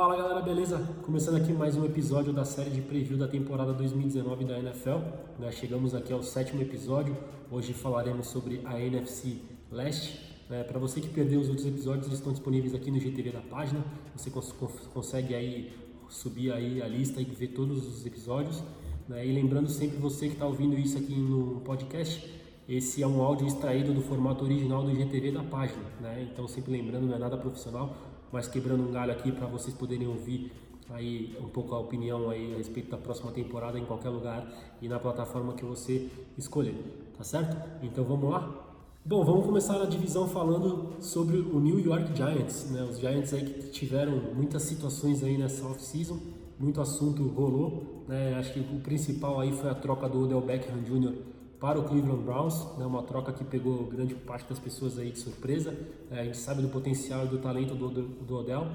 Fala galera, beleza? Começando aqui mais um episódio da série de preview da temporada 2019 da NFL. Nós chegamos aqui ao sétimo episódio. Hoje falaremos sobre a NFC Leste. É, Para você que perdeu os outros episódios, eles estão disponíveis aqui no GTV da página. Você cons consegue aí subir aí a lista e ver todos os episódios. Né? E lembrando sempre você que está ouvindo isso aqui no podcast, esse é um áudio extraído do formato original do GTV da página. Né? Então sempre lembrando, não é nada profissional, mas quebrando um galho aqui para vocês poderem ouvir aí um pouco a opinião aí a respeito da próxima temporada em qualquer lugar e na plataforma que você escolher, tá certo? Então vamos lá? Bom, vamos começar a divisão falando sobre o New York Giants, né? Os Giants aí que tiveram muitas situações aí nessa off-season, muito assunto rolou, né? Acho que o principal aí foi a troca do Odell Beckham Jr. para o Cleveland Browns, né? Uma troca que pegou grande parte das pessoas aí de surpresa. É, a gente sabe do potencial e do talento do, do Odell.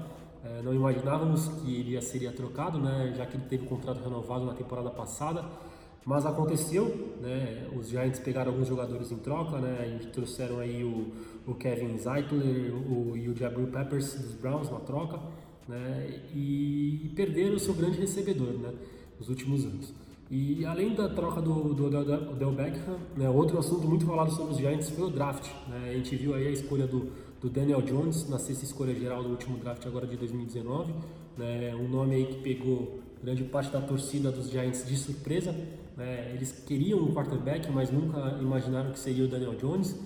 É, não imaginávamos que ele ia seria trocado, né? Já que ele teve o contrato renovado na temporada passada. Mas aconteceu, né? Os Giants pegaram alguns jogadores em troca, né? A gente trouxeram aí o, o Kevin Zeitler o, e o Jabril Peppers dos Browns na troca, né? E, e perderam o seu grande recebedor, né? Nos últimos anos. E além da troca do, do, do, do Del Beckham, né? Outro assunto muito falado sobre os Giants foi o draft, né? A gente viu aí a escolha do, do Daniel Jones na sexta escolha geral do último draft agora de 2019, né? Um nome aí que pegou grande parte da torcida dos Giants de surpresa. Né? Eles queriam um quarterback, mas nunca imaginaram que seria o Daniel Jones.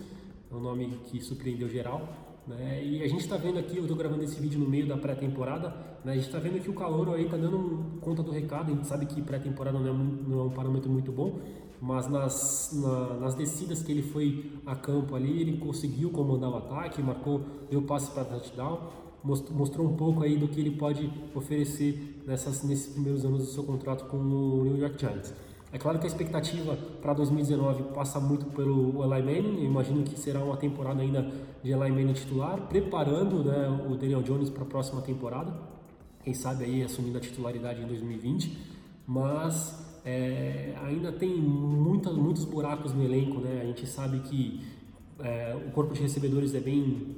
É um nome que surpreendeu geral. Né? E a gente está vendo aqui, eu estou gravando esse vídeo no meio da pré-temporada, né? a gente está vendo que o calor aí está dando conta do recado. A gente sabe que pré-temporada não, é não, é um parâmetro muito bom, mas nas, na, nas descidas que ele foi a campo ali, ele conseguiu comandar o ataque, marcou, deu passe para touchdown mostrou um pouco aí do que ele pode oferecer nessas, nesses primeiros anos do seu contrato com o New York Giants. É claro que a expectativa para 2019 passa muito pelo Eli Manning, eu imagino que será uma temporada ainda de Eli Manning titular, preparando né, o Daniel Jones para a próxima temporada, quem sabe aí assumindo a titularidade em 2020, mas é, ainda tem muita, muitos buracos no elenco, né? a gente sabe que é, o corpo de recebedores é bem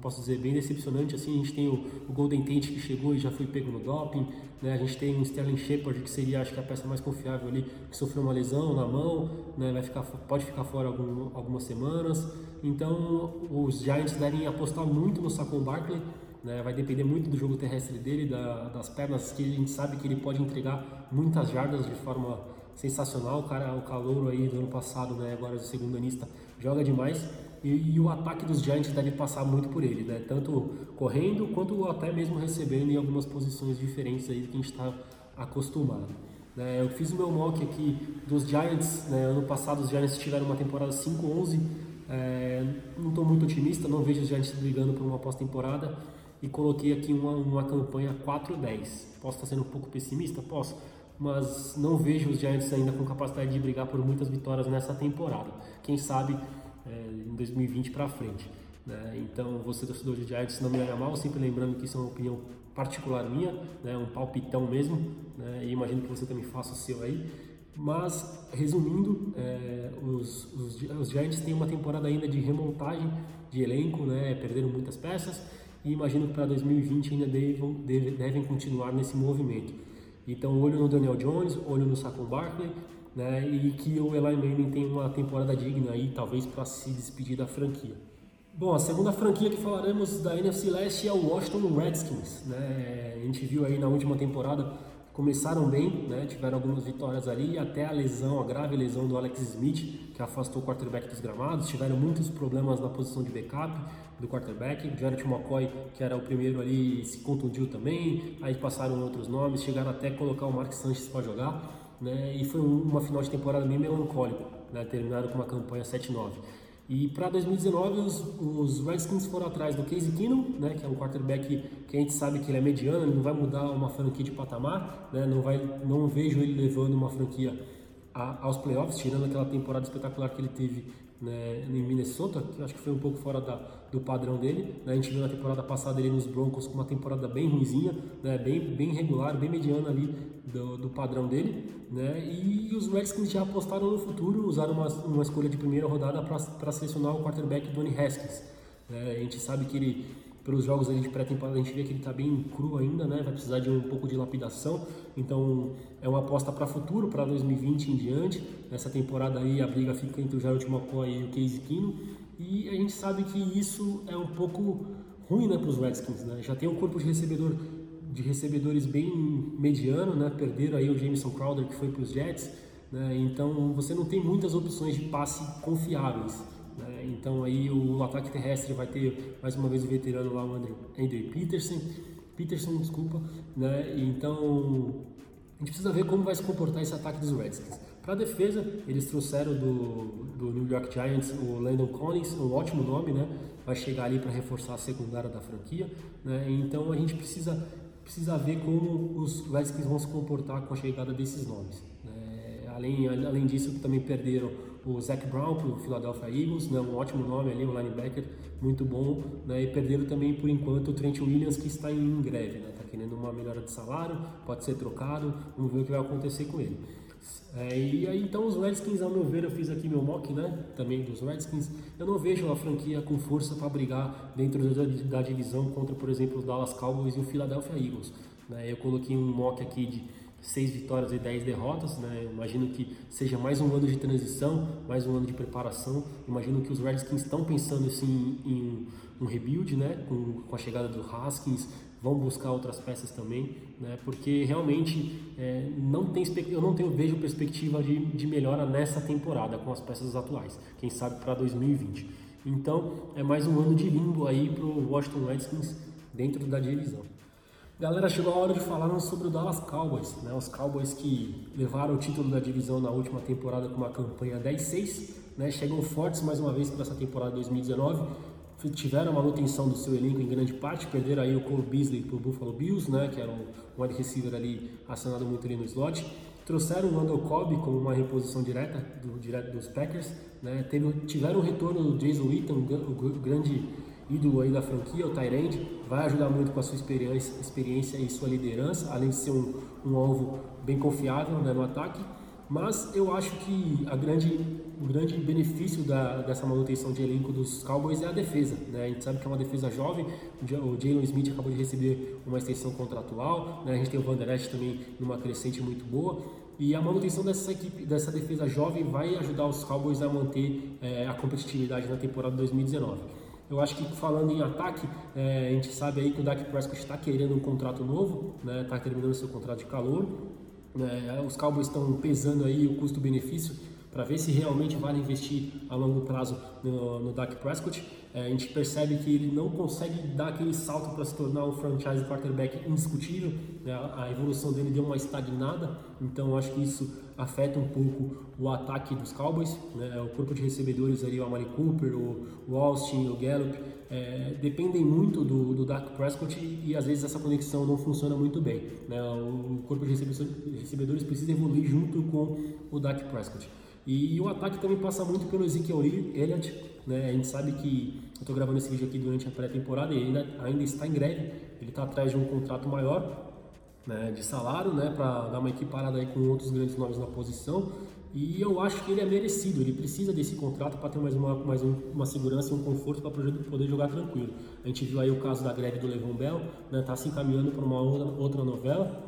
posso dizer, bem decepcionante. Assim, a gente tem o, o, Golden Tate que chegou e já foi pego no doping, né? a gente tem o Sterling Shepard que seria, acho que a peça mais confiável ali, que sofreu uma lesão na mão, né? vai ficar, pode ficar fora algum, algumas semanas. Então, os Giants devem apostar muito no Saquon Barkley, né? vai depender muito do jogo terrestre dele, da, das pernas, que a gente sabe que ele pode entregar muitas jardas de forma sensacional. O cara, o calouro aí do ano passado, né? agora o segundo anista, joga demais. E, e, o ataque dos Giants deve passar muito por ele, né? Tanto correndo quanto até mesmo recebendo em algumas posições diferentes aí que a gente está acostumado. Né? Eu fiz o meu mock aqui dos Giants, né? ano passado os Giants tiveram uma temporada 5-11, é, não estou muito otimista, não vejo os Giants brigando por uma pós-temporada e coloquei aqui uma, uma campanha 4-10. Posso estar sendo um pouco pessimista? Posso, mas não vejo os Giants ainda com capacidade de brigar por muitas vitórias nessa temporada. Quem sabe é, em 2020 para frente. Né? Então, você torcedor de Giants, não me leva mal, sempre lembrando que isso é uma opinião particular minha, né? um palpitão mesmo, né? e imagino que você também faça o seu aí. Mas, resumindo, é, os, os, os, Giants têm uma temporada ainda de remontagem de elenco, né? perderam muitas peças, e imagino que para 2020 ainda devem continuar nesse movimento. Então, olho no Daniel Jones, olho no Saquon Barkley, né? E que o Eli Manning tem uma temporada digna aí, talvez para se despedir da franquia. Bom, a segunda franquia que falaremos da NFC Leste é o Washington Redskins, né? A gente viu aí na última temporada começaram bem, né? Tiveram algumas vitórias ali, até a lesão, a grave lesão do Alex Smith, que afastou o quarterback dos gramados. Tiveram muitos problemas na posição de backup do quarterback. Jared McCoy, que era o primeiro ali, se contundiu também. Aí passaram outros nomes, chegaram até a colocar o Mark Sanchez para jogar né? E foi uma final de temporada bem melancólica, né? Com uma campanha 7-9. E para 2019 os, os, Redskins foram atrás do Casey Keenum, né, que é um quarterback que a gente sabe que ele é mediano, ele não vai mudar uma franquia de patamar, né, não vai, não vejo ele levando uma franquia a, aos playoffs, tirando aquela temporada espetacular que ele teve né, em Minnesota, que acho que foi um pouco fora da, do padrão dele. Né? A gente viu na temporada passada ele nos Broncos com uma temporada bem ruizinha, né, bem, bem regular, bem mediana ali do, do padrão dele. Né? E os Redskins já apostaram no futuro, usaram uma, uma escolha de primeira rodada para selecionar o quarterback Donny Haskins. Né? A gente sabe que ele pelos jogos ali de pré-temporada a gente vê que ele está bem cru ainda, né? Vai precisar de um pouco de lapidação. Então é uma aposta para futuro, para 2020 em diante. Nessa temporada aí a briga fica entre o Jared McCoy e o Casey Kino. E a gente sabe que isso é um pouco ruim né, para os Redskins. Né? Já tem um corpo de recebedor de recebedores bem mediano, né? Perderam aí o Jameson Crowder que foi para os Jets. Né? Então você não tem muitas opções de passe confiáveis. Né? Então aí o ataque terrestre vai ter mais uma vez o veterano lá, o Andrew, Andrew Peterson, Peterson, desculpa, né? Então a gente precisa ver como vai se comportar esse ataque dos Redskins. Para defesa, eles trouxeram do, do New York Giants o Landon Collins, um ótimo nome, né? Vai chegar ali para reforçar a secundária da franquia, né? Então a gente precisa precisa ver como os Redskins vão se comportar com a chegada desses nomes. Né? Além, além disso, também perderam o Zach Brown para o Philadelphia Eagles, né, um ótimo nome ali, um linebacker muito bom, né, e perderam também por enquanto o Trent Williams que está em greve, está né, querendo uma melhora de salário, pode ser trocado, vamos ver o que vai acontecer com ele. É, e aí então os Redskins, ao meu ver, eu fiz aqui meu mock, né, também dos Redskins, eu não vejo a franquia com força para brigar dentro da, da, divisão contra, por exemplo, os Dallas Cowboys e o Philadelphia Eagles. Né, eu coloquei um mock aqui de seis vitórias e dez derrotas, né? Imagino que seja mais um ano de transição, mais um ano de preparação. Imagino que os Redskins estão pensando assim em um rebuild, né? Com, com a chegada do Haskins, vão buscar outras peças também, né? Porque realmente é, não tem eu não tenho vejo perspectiva de, de melhora nessa temporada com as peças atuais. Quem sabe para 2020. Então é mais um ano de limbo aí para o Washington Redskins dentro da divisão. Galera, chegou a hora de falarmos sobre o Dallas Cowboys, né? Os Cowboys que levaram o título da divisão na última temporada com uma campanha 10-6, né? Chegam fortes mais uma vez para essa temporada 2019. Tiveram a manutenção do seu elenco em grande parte, perderam aí o Cole Beasley para o Buffalo Bills, né? Que era um wide receiver ali acionado muito ali no slot. Trouxeram o Randall Cobb como uma reposição direta do, direto dos Packers, né? Teve, tiveram o retorno do Jason Witten, o grande ídolo aí da franquia, o Tyrande, vai ajudar muito com a sua experiência, experiência e sua liderança, além de ser um, um alvo bem confiável né, no ataque. Mas eu acho que a grande, o grande benefício da, dessa manutenção de elenco dos Cowboys é a defesa. Né? A gente sabe que é uma defesa jovem, o Jalen Smith acabou de receber uma extensão contratual, né? a gente tem o Van Der Esch também numa crescente muito boa. E a manutenção dessa equipe, dessa defesa jovem vai ajudar os Cowboys a manter é, a competitividade na temporada 2019. Eu acho que falando em ataque, é, a gente sabe aí que o Dak Prescott está querendo um contrato novo, está né, tá terminando seu contrato de calor. É, os Cowboys estão pesando aí o custo-benefício para ver se realmente vale investir a longo prazo no, no Dak Prescott. É, a gente percebe que ele não consegue dar aquele salto para se tornar um franchise quarterback indiscutível. Né? A evolução dele deu uma estagnada, então acho que isso afeta um pouco o ataque dos Cowboys. Né? O corpo de recebedores ali, o Amari Cooper, o, Austin, o Gallup, é, dependem muito do, do Dak Prescott e, e, às vezes essa conexão não funciona muito bem. Né? O corpo de recebedores precisa evoluir junto com o Dak Prescott. E, e o ataque também passa muito pelo Ezekiel Elliott, né? A gente sabe que eu estou gravando esse vídeo aqui durante a pré-temporada e ele ainda, ainda está em greve. Ele está atrás de um contrato maior né, de salário, né, para dar uma equiparada aí com outros grandes nomes na posição. E eu acho que ele é merecido, ele precisa desse contrato para ter mais uma, mais um, uma segurança e um conforto para poder jogar tranquilo. A gente viu aí o caso da greve do Levon Bell, né, tá se encaminhando para uma outra, outra novela.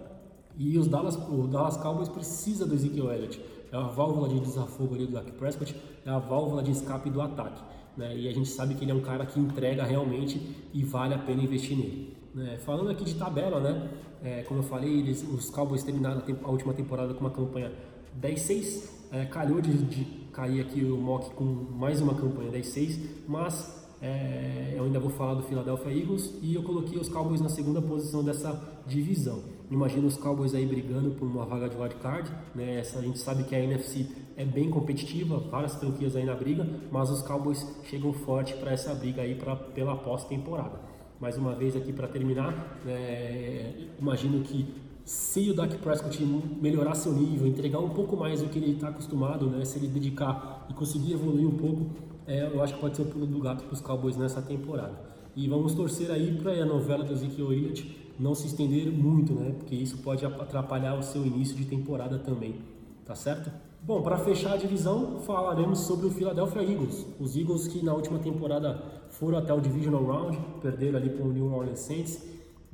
E os Dallas, o Dallas Cowboys precisa do Ezekiel Elliott é a válvula de desafogo ali do Dak Prescott, é a válvula de escape do ataque. Né? E a gente sabe que ele é um cara que entrega realmente e vale a pena investir nele. Né? Falando aqui de tabela, né? É, como eu falei, eles, os Cowboys terminaram a, a, última temporada com uma campanha 10-6. É, calhou de, de, cair aqui o mock com mais uma campanha 10-6, mas é, eu ainda vou falar do Philadelphia Eagles e eu coloquei os Cowboys na segunda posição dessa divisão. Imagina os Cowboys aí brigando por uma vaga de wildcard, né? Essa, a gente sabe que a NFC é bem competitiva, várias franquias aí na briga, mas os Cowboys chegam forte para essa briga aí pra, pela pós-temporada. Mais uma vez aqui para terminar, né? imagino que se o Dak Prescott melhorar seu nível, entregar um pouco mais do que ele está acostumado, né? Se ele dedicar e conseguir evoluir um pouco, é, eu acho que pode ser o pulo do gato para os Cowboys nessa temporada. E vamos torcer aí para a novela do Ezekiel Elliott não se estender muito, né? Porque isso pode atrapalhar o seu início de temporada também, tá certo? Bom, para fechar a divisão, falaremos sobre o Philadelphia Eagles. Os Eagles que na última temporada foram até o Divisional Round, perderam ali para o New Orleans Saints.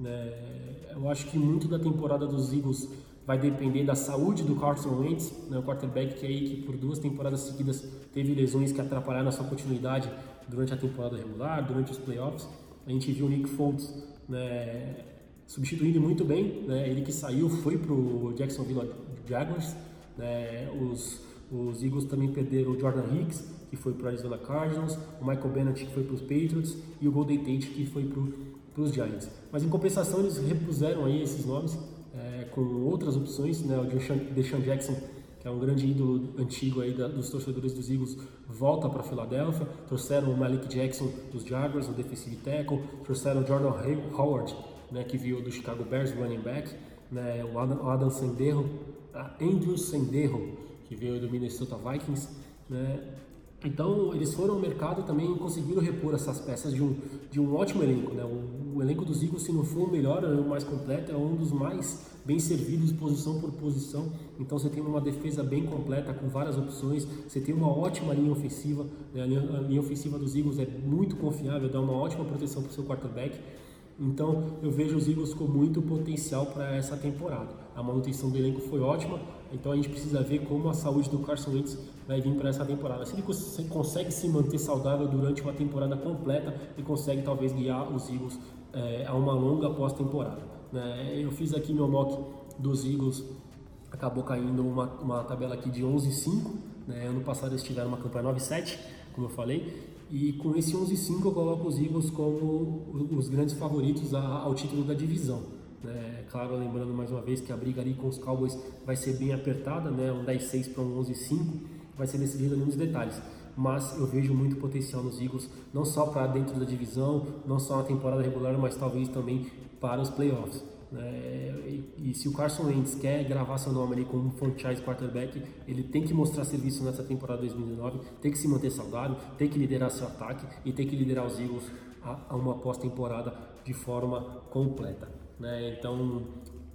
É, eu acho que muito da temporada dos Eagles vai depender da saúde do Carson Wentz, né, o quarterback que aí que por duas temporadas seguidas teve lesões que atrapalharam a sua continuidade durante a temporada regular, durante os playoffs. A gente viu o Nick Foles né, substituindo muito bem, né, ele que saiu foi para o Jacksonville Jaguars. Né, os, os Eagles também perderam o Jordan Hicks, que foi para o Arizona Cardinals, o Michael Bennett, que foi para os Patriots, e o Golden Tate, que foi para os Giants. Mas em compensação, eles repuseram aí esses nomes é, com outras opções, né? O Deshaun Jackson, que é um grande ídolo antigo aí da, dos torcedores dos Eagles, volta para Filadélfia. Trouxeram o Malik Jackson dos Jaguars, o defensive tackle. Trouxeram o Jordan Howard, né? Que veio do Chicago Bears, running back. Né? O Adam, Adam Senderro, Andrew Senderro, que veio do Minnesota Vikings. Né? Então, eles foram ao mercado e também conseguiram repor essas peças de um, de um ótimo elenco. Né? O, o elenco dos Eagles, se não for o melhor, é o mais completo, é um dos mais bem servidos, posição por posição. Então, você tem uma defesa bem completa, com várias opções. Você tem uma ótima linha ofensiva. Né? A, linha, a linha ofensiva dos Eagles é muito confiável, dá uma ótima proteção para o seu quarterback. Então eu vejo os Eagles com muito potencial para essa temporada. A manutenção do elenco foi ótima, então a gente precisa ver como a saúde do Carson Wentz vai vir para essa temporada. Se ele consegue se manter saudável durante uma temporada completa e consegue talvez guiar os Eagles é, a uma longa pós-temporada. Né? Eu fiz aqui meu mock dos Eagles, acabou caindo uma, uma tabela aqui de 11-5. Né? Ano passado eles tiveram uma campanha 9-7, como eu falei, e com esse 11-5 eu coloco os Eagles como os grandes favoritos ao título da divisão. Né? Claro, lembrando mais uma vez que a briga ali com os Cowboys vai ser bem apertada, né? um 10-6 para um 11-5, vai ser decidido ali nos detalhes. Mas eu vejo muito potencial nos Eagles, não só para dentro da divisão, não só na temporada regular, mas talvez também para os playoffs. Né? E, e, se o Carson Wentz quer gravar seu nome ali como franchise quarterback, ele tem que mostrar serviço nessa temporada 2019, tem que se manter saudável, tem que liderar seu ataque e tem que liderar os Eagles a, a uma pós-temporada de forma completa. Né? Então,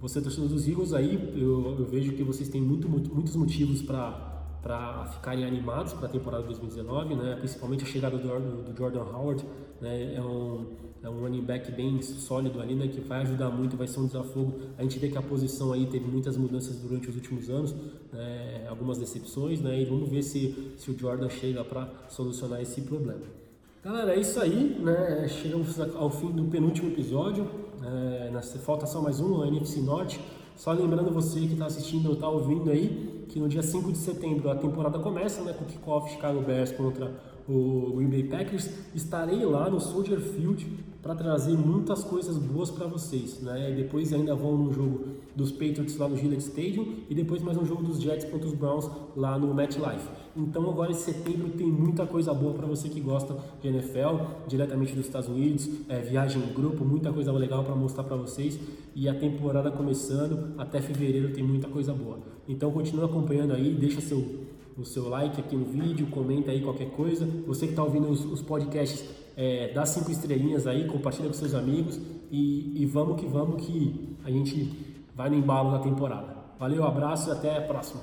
você torcedor dos Eagles aí, eu, eu vejo que vocês têm muito, muito, muitos motivos para para ficarem animados para a temporada 2019, né? principalmente a chegada do, do Jordan Howard, né? é, um, é um running back bem sólido ali, né? que vai ajudar muito, vai ser um desafogo. A gente vê que a posição aí teve muitas mudanças durante os últimos anos, né? algumas decepções, né? e vamos ver se, se o Jordan chega para solucionar esse problema. Galera, é isso aí, né? chegamos ao fim do penúltimo episódio, é, falta só mais um no NFC Norte. Só lembrando você que está assistindo ou está ouvindo aí, que no dia 5 de setembro a temporada começa, né, com o kickoff Chicago Bears contra o Green Bay Packers. Estarei lá no Soldier Field para trazer muitas coisas boas para vocês, né? E depois ainda vão no jogo dos Patriots lá no Gillette Stadium e depois mais um jogo dos Jets contra os Browns lá no MetLife. Então agora em setembro tem muita coisa boa para você que gosta de NFL, diretamente dos Estados Unidos, é, viagem em grupo, muita coisa legal para mostrar para vocês e a temporada começando até fevereiro tem muita coisa boa. Então continue acompanhando aí, deixa seu o seu like aqui no vídeo, comenta aí qualquer coisa. Você que está ouvindo os, os podcasts, é, dá cinco estrelinhas aí, compartilha com seus amigos e, e vamos que vamos que a gente vai no embalo da temporada. Valeu, abraço e até a próxima.